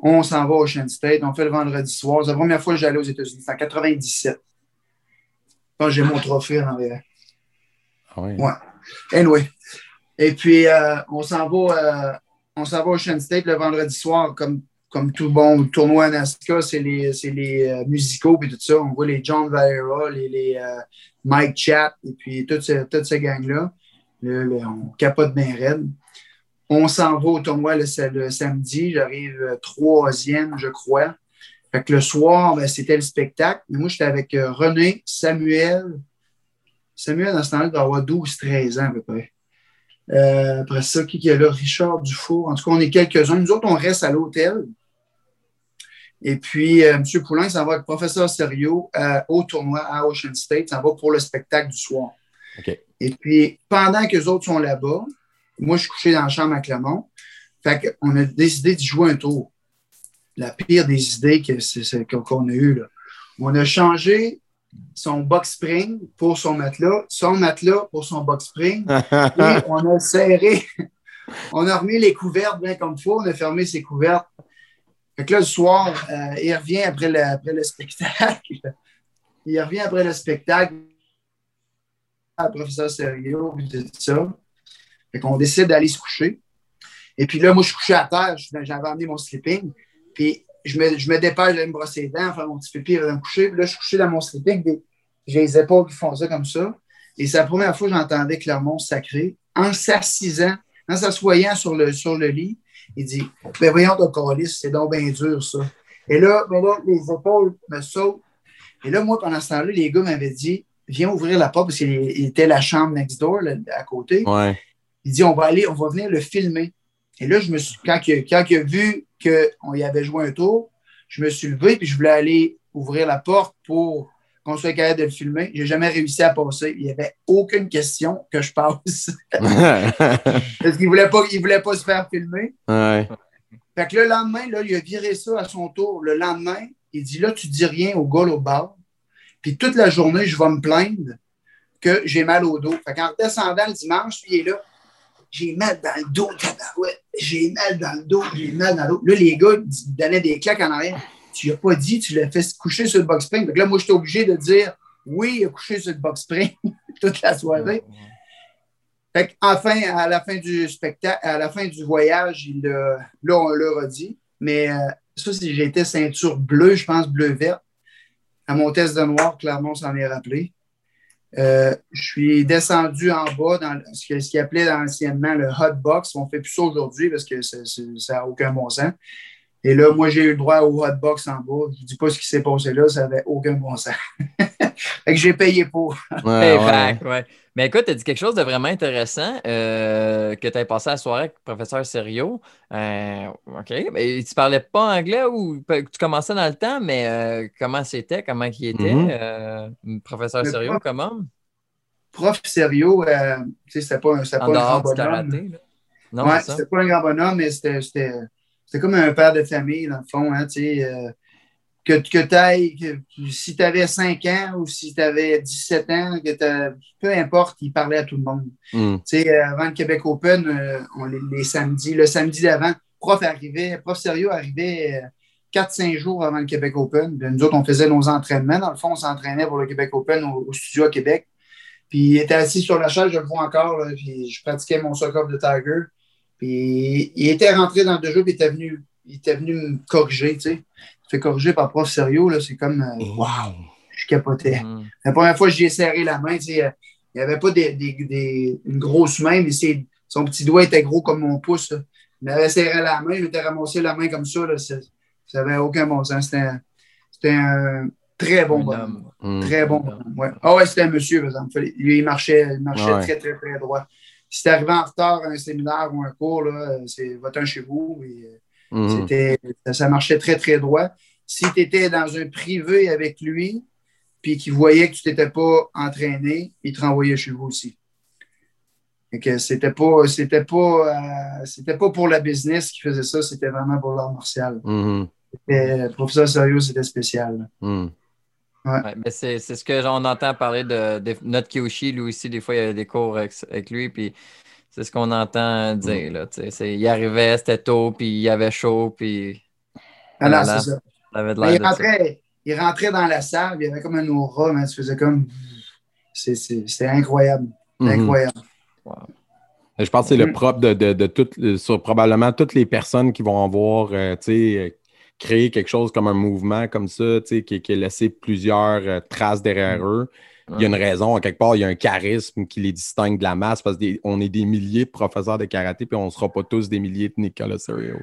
On s'en va au Ocean State. On fait le vendredi soir. C'est la première fois que j'allais aux États-Unis. C'est en 97. Quand j'ai mon trophée en vrai. Ah. Ouais. Anyway. Et puis, euh, on s'en va, euh, on s'en va au Ocean State le vendredi soir. Comme comme tout bon tournoi à NASCAR, c'est les, les euh, musicaux et tout ça. On voit les John Valera, les, les euh, Mike Chat et puis toute, toute cette gang-là. on capote bien raide. On s'en va au tournoi le, samedi. J'arrive euh, troisième, je crois. Fait que le soir, ben, c'était le spectacle. Mais moi, j'étais avec René, Samuel. Samuel, dans ce temps-là, doit avoir 12-13 ans à peu près. Après ça, qui, qui est là? Richard Dufour. En tout cas, on est quelques-uns. Nous autres, on reste à l'hôtel. Et puis, euh, M. Poulain s'en va avec le professeur Serio euh, au tournoi à Ocean State. s'en va pour le spectacle du soir. Et puis, pendant que les autres sont là-bas, moi, je suis couché dans la chambre à Clermont. Fait qu'on a décidé de jouer un tour. La pire des idées qu'on a eues. On a changé son box spring pour son matelas, son matelas pour son box spring. *laughs* et on a serré, *laughs* on a remis les couvertes bien comme il faut, on a fermé ses couvertes fait que là, le soir, euh, il revient après le, après le spectacle. *laughs* il revient après le spectacle. Le professeur Serio, tout ça. Fait qu'on décide d'aller se coucher. Et puis là, moi, je suis couché à terre. J'avais amené mon sleeping. Puis je me, je me dépêche d'aller me brosser les dents, faire mon petit pipi, de me coucher. Puis là, je suis couché dans mon sleeping. j'ai les épaules qui font ça comme ça. Et c'est la première fois que j'entendais Clermont sacré en s'assisant, en s'assoyant sur le, sur le lit. Il dit Ben voyons, ton colis, c'est donc bien dur, ça. Et là, ben là, les épaules me sautent. Et là, moi, pendant ce temps-là, les gars m'avaient dit Viens ouvrir la porte parce qu'il était la chambre next door, à côté. Ouais. Il dit On va aller, on va venir le filmer. Et là, je me suis, quand, il, quand il a vu qu'on y avait joué un tour, je me suis levé puis je voulais aller ouvrir la porte pour qu'on soit capable de le filmer. J'ai jamais réussi à passer. Il n'y avait aucune question que je passe. *laughs* Parce qu'il ne voulait, pas, voulait pas se faire filmer. Fait que le lendemain, là, il a viré ça à son tour. Le lendemain, il dit là, tu dis rien au gars au bar. Puis toute la journée, je vais me plaindre que j'ai mal au dos. Fait qu'en redescendant le dimanche, il est là. J'ai mal dans le dos, J'ai mal dans le dos, j'ai mal dans le dos. Là, les gars donnaient des claques en arrière tu n'as pas dit, tu l'as fait coucher sur le box spring. Donc là, moi, j'étais obligé de dire oui, il a couché sur le box spring *laughs* toute la soirée. Fait enfin, à la fin du spectacle, à la fin du voyage, il, là, on l'a redit. Mais euh, ça, si j'étais ceinture bleue, je pense bleu-vert. À mon test de noir, clairement, on s'en est rappelé. Euh, je suis descendu en bas dans ce qu'il appelait anciennement le hot box. On ne fait plus ça aujourd'hui parce que ça n'a aucun bon sens. Et là, moi, j'ai eu le droit au hotbox en bas. Je ne dis pas ce qui s'est passé là, ça n'avait aucun bon sens. *laughs* fait que j'ai payé pour. Ouais, *laughs* ouais. Mais écoute, tu as dit quelque chose de vraiment intéressant euh, que tu as passé la soirée avec le professeur Serio. Euh, OK. Mais tu parlais pas anglais ou tu commençais dans le temps, mais euh, comment c'était, comment il était, mm-hmm. professeur Serio, comment? Prof Serio, c'était pas, pas un grand bonhomme. Non, ouais, c'était pas un grand bonhomme, mais c'était c'est comme un père de famille, dans le fond, hein, euh, que, que tu si tu avais 5 ans ou si tu avais 17 ans, que peu importe, il parlait à tout le monde. Mm. Euh, avant le Québec Open, euh, on, les, samedis, le samedi d'avant, prof arrivait, prof sérieux arrivait 4-5 jours avant le Québec Open. nous autres, on faisait nos entraînements. Dans le fond, on s'entraînait pour le Québec Open au, studio à Québec. Puis il était assis sur la chaise, je le vois encore, puis je pratiquais mon soccer de Tiger. Puis il était rentré dans le jeu, puis il était venu, il était venu me corriger, tu sais. Il fait corriger par prof sérieux, là, c'est comme. Euh, wow! Je capotais. Mm. La première fois que j'y ai serré la main, tu sais, euh, il n'y avait pas des, des, une grosse main, mais son petit doigt était gros comme mon pouce. Il m'avait serré la main, il m'était ramassé la main comme ça. Là, ça n'avait aucun bon sens. C'était un très bon bonhomme. Mm. Très bon bonhomme. Ouais. Ah ouais, c'était un monsieur, par exemple. Lui, il marchait, il marchait très, très, très droit si tu arrivé en retard à un séminaire ou un cours, c'est votre chez vous. Mhm. ça marchait très, très droit. Si tu étais dans un privé avec lui, puis qu'il voyait que tu t'étais pas entraîné, il te renvoyait chez vous aussi. que c'était pas, c'était pas, euh, c'était pas pour la business qui faisait ça, c'était vraiment pour l'art martial. Mm professeur sérieux, c'était spécial. Mhm c'est ce que on entend parler de, notre Kyoshi, lui aussi, des fois, il y a des cours avec, lui, puis c'est ce qu'on entend dire. Là, il arrivait, c'était tôt, puis il avait chaud, puis. Ah non, c'est ça. il, rentrait, il rentrait dans la salle, il y avait comme un aura, mais tu faisais comme. C'était incroyable. Mm-hmm. incroyable. Je pense que c'est le mm. propre de, de, sur probablement toutes les personnes qui vont avoir euh, créer quelque chose comme un mouvement comme ça, qui, qui a laissé plusieurs euh, traces derrière Mm. eux. Il y a une raison, à quelque part, il y a un charisme qui les distingue de la masse parce qu'on est des milliers de professeurs de karaté, puis on ne sera pas tous des milliers de Nicolas Serio.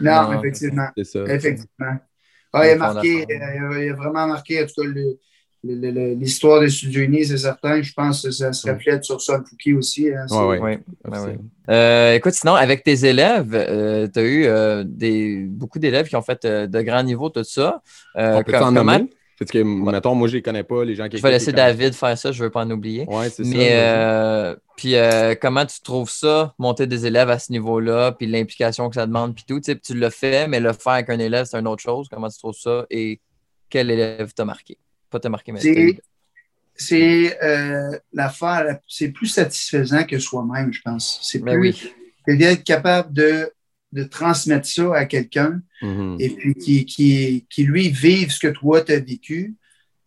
Non, Non, effectivement. C'est ça. Effectivement. Ah, il, a marqué, euh, il a vraiment marqué, en tout cas, le- l'histoire des Studios Unis, c'est certain. Je pense que ça se reflète sur Son Fouki aussi. hein. Ouais, ouais. Oui, oui, oui. Euh, écoute, sinon, avec tes élèves, tu as eu euh, des, beaucoup d'élèves qui ont fait euh, de grands niveaux, tout ça. Euh, On peut com- en? Parce que, mettons, moi, je les connais pas, les gens qui Je vais laisser David faire ça, je ne veux pas en oublier. Ouais, c'est ça. Mais euh, puis euh, comment tu trouves ça, monter des élèves à ce niveau-là, puis l'implication que ça demande, puis tout? Tu sais, tu le fais, mais le faire avec un élève, c'est une autre chose. Comment tu trouves ça et quel élève t'a marqué? Pas t'a marqué, mais C'est- t'as eu- C'est euh, l'affaire, la- c'est plus satisfaisant que soi-même, je pense. C'est Ben plus oui. c'est d'être capable de, de transmettre ça à quelqu'un Mhm. et puis qui, qui, qui lui vive ce que toi tu as vécu.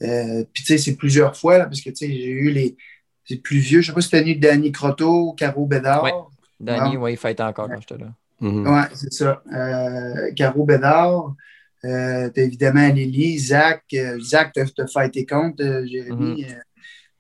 Euh, puis tu sais, c'est plusieurs fois, là, parce que tu sais, j'ai eu les. C'est plus vieux. Je sais pas si c'était venu Danny Croteau, Caro Bédard. Ouais. Danny, Ah. oui, il fête encore quand j'étais là. Mhm. Ouais, c'est ça. Euh, Caro Bédard. Euh, évidemment Lily, Zach. Euh, Zach, t'as t'as fighté contre, euh, Jérémy. Euh,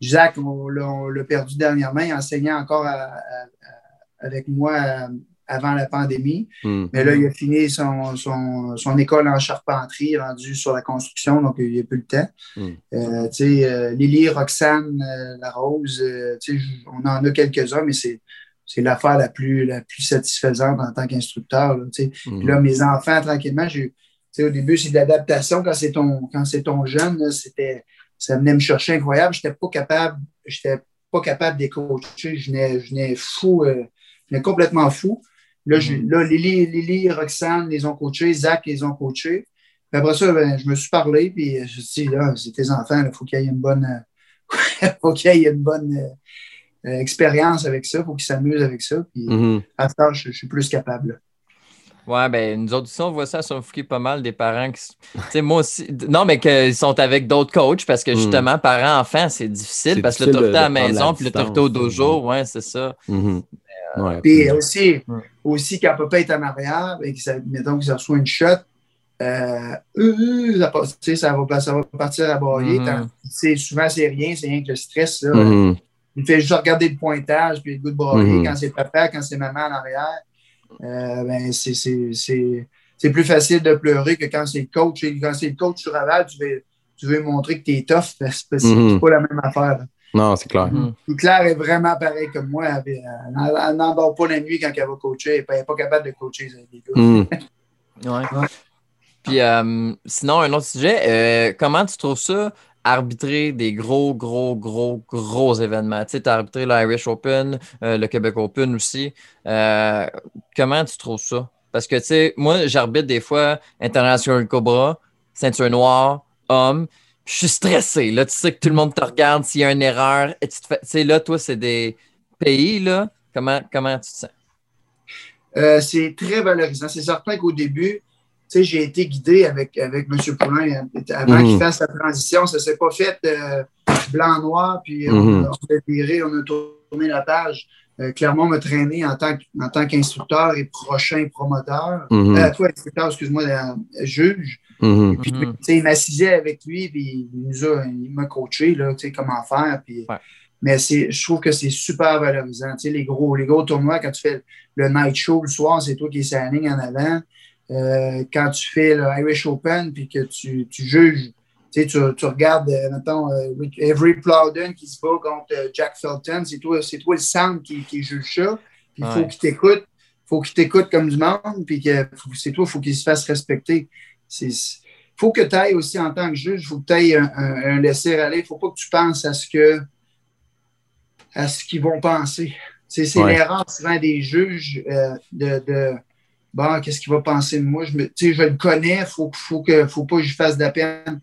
Zach, on, l'a- perdu dernièrement. Il enseignait encore à- à- à- avec moi avant la pandémie. Mhm. Mais là, il a fini son, son, son école en charpenterie, rendu sur la construction, donc il n'y a plus le temps. Mm. Euh, tu sais, euh, Lily, Roxane, euh, La Rose, tu sais, on en a quelques-uns, mais c'est, c'est l'affaire la plus, la plus satisfaisante en tant qu'instructeur. là, tu sais. Mhm. Là, mes enfants, tranquillement, j'ai, tu sais, au début, c'est de l'adaptation. Quand c'est ton, quand c'est ton jeune, là, c'était, ça venait me chercher incroyable. Je n'étais pas capable, j'étais pas capable de coacher. Je venais, je venais fou, euh, je venais complètement fou. Là, je- là Lily, Lily, Roxane les ont coachés, Zach les ont coachés. Puis après ça, ben, je me suis parlé, puis je me suis dit, là, c'est tes enfants, il faut qu'il y ait une bonne, euh, *laughs* faut qu'il y ait une bonne euh, expérience avec ça, il faut qu'ils s'amusent avec ça. Puis à ce temps, je, je suis plus capable. là. Ouais, ben nous autres aussi, on voit ça sur Fouki pas mal, des parents qui. s- Tu sais, moi aussi. Non, mais qu'ils sont avec d'autres coachs parce que Mm. justement, parents-enfants, c'est difficile parce que de- été à la maison, puis été au dojo, ouais, c'est ça. Mhm. Ouais, Puis aussi, Ouais. aussi, quand papa est en arrière et que ça, mettons que ça reçoit une shot, euh, euh, euh, ça, va, ça va partir à broyer. Sais, souvent, c'est rien, c'est rien que le stress. Là, Mhm. Il fait juste regarder le pointage puis le goût de broyer. Mhm. Quand c'est papa, quand c'est maman en arrière, euh, ben, c'est- c'est c'est- c'est plus facile de pleurer que quand c'est le coach. Et quand c'est le coach sur aval, tu veux, tu veux montrer que tu es tough. *laughs* C'est c'est pas la même affaire. Non, c'est clair. Mhm. Puis Claire est vraiment pareil comme moi. Elle elle- elle n'endort pas la nuit quand elle va coacher. Elle n'est pas capable de coacher les gars. Mhm. *laughs* Ouais. Puis euh, sinon, un autre sujet, euh, comment tu trouves ça, arbitrer des gros, gros, gros, gros événements? Tu sais, as arbitré l'Irish Open, euh, le Québec Open aussi. Euh, comment tu trouves ça? Parce que, tu sais, moi, j'arbitre des fois International Cobra, ceinture noire, homme. Je suis stressé. Là, tu sais que tout le monde te regarde s'il y a une erreur. Tu te sais, là, toi, c'est des pays, là. Comment, comment tu te sens? Euh, c'est très valorisant. C'est certain qu'au début, sais, j'ai été guidé avec, avec M. Poulain euh, avant Mhm. qu'il fasse la transition. Ça ne s'est pas fait euh, blanc-noir, puis euh, Mhm. on, a, on a viré, on a tourné la page. Euh, Clermont m'a traîné en tant, que- en tant qu'instructeur et prochain promoteur. Mhm. Euh, toi, instructeur, excuse-moi, euh, juge. Mhm. Puis, tu sais, il m'assisait avec lui, puis il nous a, il m'a coaché, là, tu sais, comment faire. Puis, Ouais. Mais c'est, je trouve que c'est super valorisant. Tu sais, les gros, les gros tournois, quand tu fais le night show le soir, c'est toi qui es sur la ligne en avant. Euh, quand tu fais le Irish Open, puis que tu, tu juges, tu, sais, tu, tu regardes, euh, mettons, euh, Avery Plowden qui se bat contre Jack Felton, c'est toi, c'est toi le centre qui, qui juge ça. Puis il faut qu'il t'écoute. faut qu'il t'écoute comme du monde, puis que c'est toi, il faut qu'il se fasse respecter. Il faut que tu ailles aussi en tant que juge, il faut que tu ailles un, un- un laisser-aller. Il ne faut pas que tu penses à ce que à ce qu'ils vont penser. C'est c'est Ouais. l'erreur souvent des juges euh, de, de bon, qu'est-ce qu'il va penser de moi? Je, me, tu sais, je le connais, il faut, faut, que, faut pas que je fasse de la peine.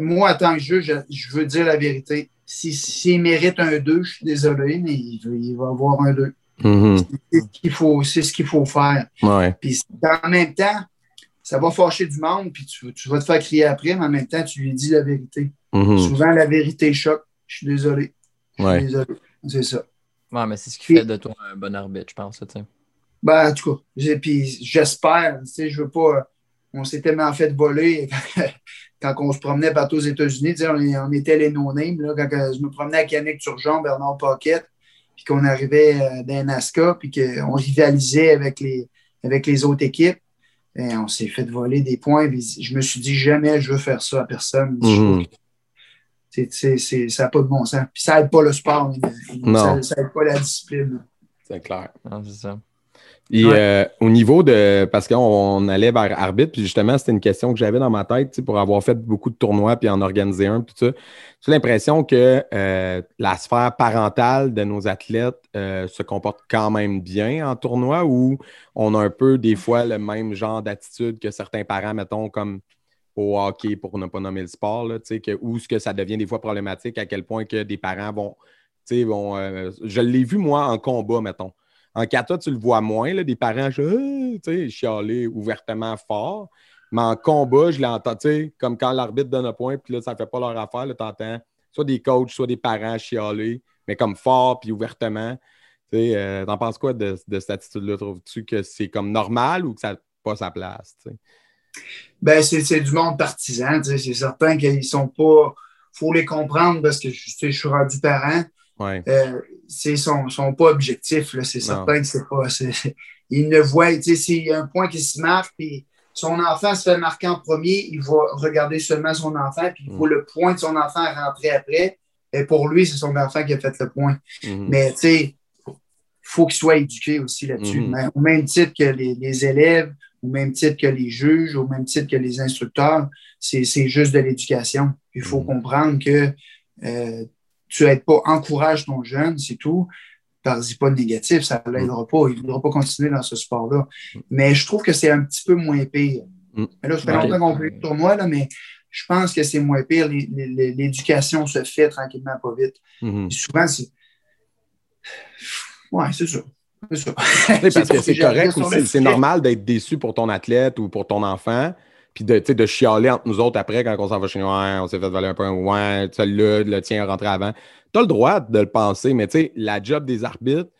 Moi, en tant que juge, je, je veux dire la vérité. S'il si, mérite un 2, je suis désolé, mais il, va- il va avoir un 2. Mhm. C'est ce qu'il faut, c'est ce qu'il faut faire. Ouais. Puis en même temps, ça va fâcher du monde, puis tu, tu vas te faire crier après, mais en même temps, tu lui dis la vérité. Mhm. Souvent, la vérité choque. Je suis désolé. Je suis Ouais. désolé. C'est ça. Ouais, mais c'est ce qui fait de toi un bon arbitre, je pense. tu sais. Ben, en tout cas, puis j'espère, tu sais, je veux pas. on s'était en fait voler *laughs* quand, on se promenait partout aux États-Unis. On, on, était les no-names. Quand je me promenais avec Yannick Turgeon, Bernard Paquette, puis qu'on arrivait euh, dans NASCA, puis qu'on rivalisait avec les, avec les autres équipes. Et on s'est fait voler des points. Je me suis dit jamais je veux faire ça à personne. Mhm. ça n'a pas de bon sens. Puis ça n'aide pas le sport. Ça n'aide pas la discipline. C'est clair. c'est ça. Et euh, au niveau de. Parce qu'on allait vers arbitre, puis justement, c'était une question que j'avais dans ma tête pour avoir fait beaucoup de tournois puis en organiser un, tout ça. J'ai l'impression que euh, la sphère parentale de nos athlètes euh, se comporte quand même bien en tournoi ou on a un peu des fois le même genre d'attitude que certains parents, mettons, comme au hockey, pour ne pas nommer le sport, là, que, où ce que ça devient des fois problématique, à quel point que des parents vont. vont je l'ai vu, moi, en combat, mettons. En kata, tu le vois moins, là, des parents ah, chialer ouvertement fort. Mais en combat, je l'ai entendu, comme quand l'arbitre donne un point, puis là, ça ne fait pas leur affaire, tu entends soit des coachs, soit des parents chialer, mais comme fort puis ouvertement. Tu euh, t'en penses quoi de, cette attitude-là? Trouves-tu que c'est comme normal ou que ça n'a pas sa place? Ben, c'est du monde partisan. C'est certain qu'ils sont pas. Faut les comprendre parce que je suis rendu parent. Ouais. Euh, ils sont, sont pas objectifs. C'est certain que c'est pas. *laughs* Ils ne voient, s'il y a un point qui se marque, puis son enfant se fait marquer en premier, il va regarder seulement son enfant, puis il faut mm. le point de son enfant rentrer après. Et pour lui, c'est son enfant qui a fait le point. Mm-hmm. Mais tu sais, il faut qu'il soit éduqué aussi là-dessus. Mm-hmm. Au même titre que les, élèves, au même titre que les juges, au même titre que les instructeurs, c'est juste de l'éducation. Il faut mm-hmm. comprendre que euh, tu n'aides pas, encourage ton jeune, c'est tout. Par-y pas de négatif, ça ne l'aidera pas. Il ne voudra pas continuer dans ce sport-là. Mais je trouve que c'est un petit peu moins pire. Mm. là, ça fait longtemps qu'on fait le tournoi, là, mais je pense que c'est moins pire. L'éducation se fait tranquillement, pas vite. Mm-hmm. souvent, c'est. Ouais, c'est ça. C'est ça. parce *laughs* que c'est correct aussi. C'est normal d'être déçu pour ton athlète ou pour ton enfant puis de, de chialer entre nous autres après quand on s'en va chez nous, on s'est fait valer un peu, ouais, celui-là, le tien rentré avant. Tu as le droit de le penser, mais tu sais, la job des arbitres,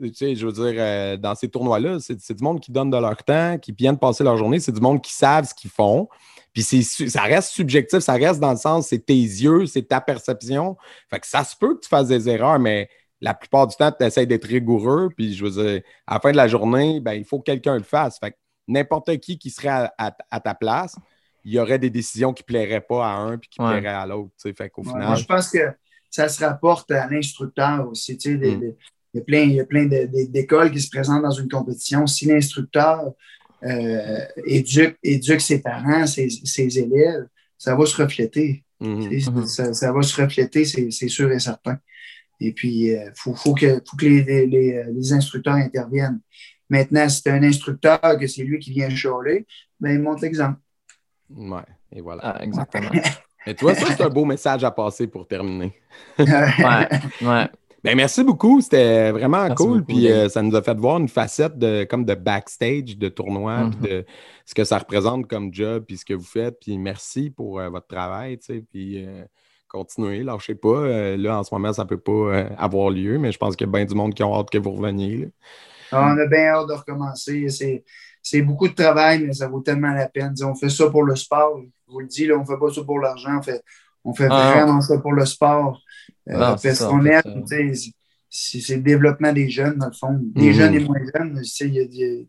tu sais, je veux dire, euh, dans ces tournois-là, c'est du monde qui donne de leur temps, qui viennent passer leur journée, c'est du monde qui savent ce qu'ils font. Puis ça reste subjectif, ça reste dans le sens, c'est tes yeux, c'est ta perception. Fait que ça se peut que tu fasses des erreurs, mais la plupart du temps, tu essaies d'être rigoureux. Puis je veux dire, à la fin de la journée, ben, il faut que quelqu'un le fasse. Fait que n'importe qui qui serait à, ta place, il y aurait des décisions qui ne plairaient pas à un puis qui plairaient à l'autre. Fait qu'au final... je pense que ça se rapporte à l'instructeur aussi. Mm. il y a plein, il y a plein d'écoles qui se présentent dans une compétition. Si l'instructeur euh, éduque, ses parents, ses, élèves, ça va se refléter. Mm-hmm. Mm-hmm. Ça, va se refléter, c'est sûr et certain. Et puis, il euh, faut, que, faut que les, les, instructeurs interviennent. Maintenant, si c'est un instructeur que c'est lui qui vient chialer, ben, il montre l'exemple. Oui, et voilà. Ah, exactement. Et toi, ça, *laughs* c'est un beau message à passer pour terminer. ouais, ouais. Ben, merci beaucoup, c'était vraiment cool. puis euh, ça nous a fait voir une facette de comme de backstage de tournoi, mm-hmm. de ce que ça représente comme job, puis ce que vous faites. Puis merci pour euh, votre travail, tu sais, puis euh, continuez, lâchez pas. là, en ce moment, ça ne peut pas avoir lieu, mais je pense qu'il y a bien du monde qui ont hâte que vous reveniez. On a bien hâte de recommencer. C'est beaucoup de travail, mais ça vaut tellement la peine. on fait ça pour le sport. Je vous le dis, là, on ne fait pas ça pour l'argent. On fait, on fait ah. vraiment ça pour le sport. Euh, parce qu'on aime, c'est le développement des jeunes, dans le fond. Des mhm. jeunes et moins jeunes.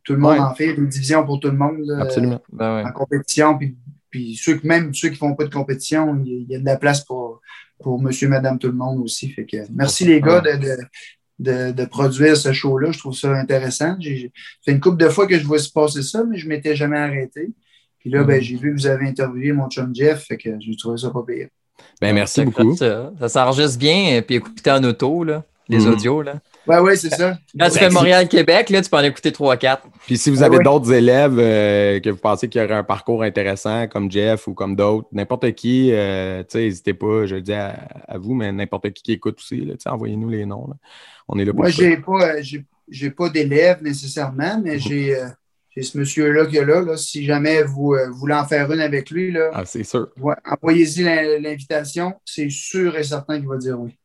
tout le monde en fait. Une division pour tout le monde Absolument. Ben en compétition. Puis, puis ceux, même ceux qui ne font pas de compétition, il y, a de la place pour, pour monsieur, madame, tout le monde aussi. Fait que, merci les gars de, de, produire ce show-là. Je trouve ça intéressant. J'ai fait une couple de fois que je vois se passer ça, mais je ne m'étais jamais arrêté. Puis là, ben, mm-hmm. j'ai vu que vous avez interviewé mon chum Jeff, fait que j'ai trouvé ça pas pire. Ben, merci beaucoup. Ça, ça s'enregistre bien, puis écouter en auto, là, les mm-hmm. audios. Là. Oui, oui, c'est ça. Quand tu fais Montréal-Québec, là, tu peux en écouter 3-4. Puis si vous avez d'autres élèves euh, que vous pensez qu'il y aurait un parcours intéressant, comme Jeff ou comme d'autres, n'importe qui, euh, n'hésitez pas, je le dis à, vous, mais n'importe qui qui écoute aussi, envoyez-nous les noms. On est là pour Moi, je n'ai pas, euh, pas d'élèves nécessairement, mais j'ai ce monsieur-là qui est là, là, si jamais vous voulez en faire une avec lui, là, ah, c'est sûr. envoyez-y l'invitation, c'est sûr et certain qu'il va dire oui.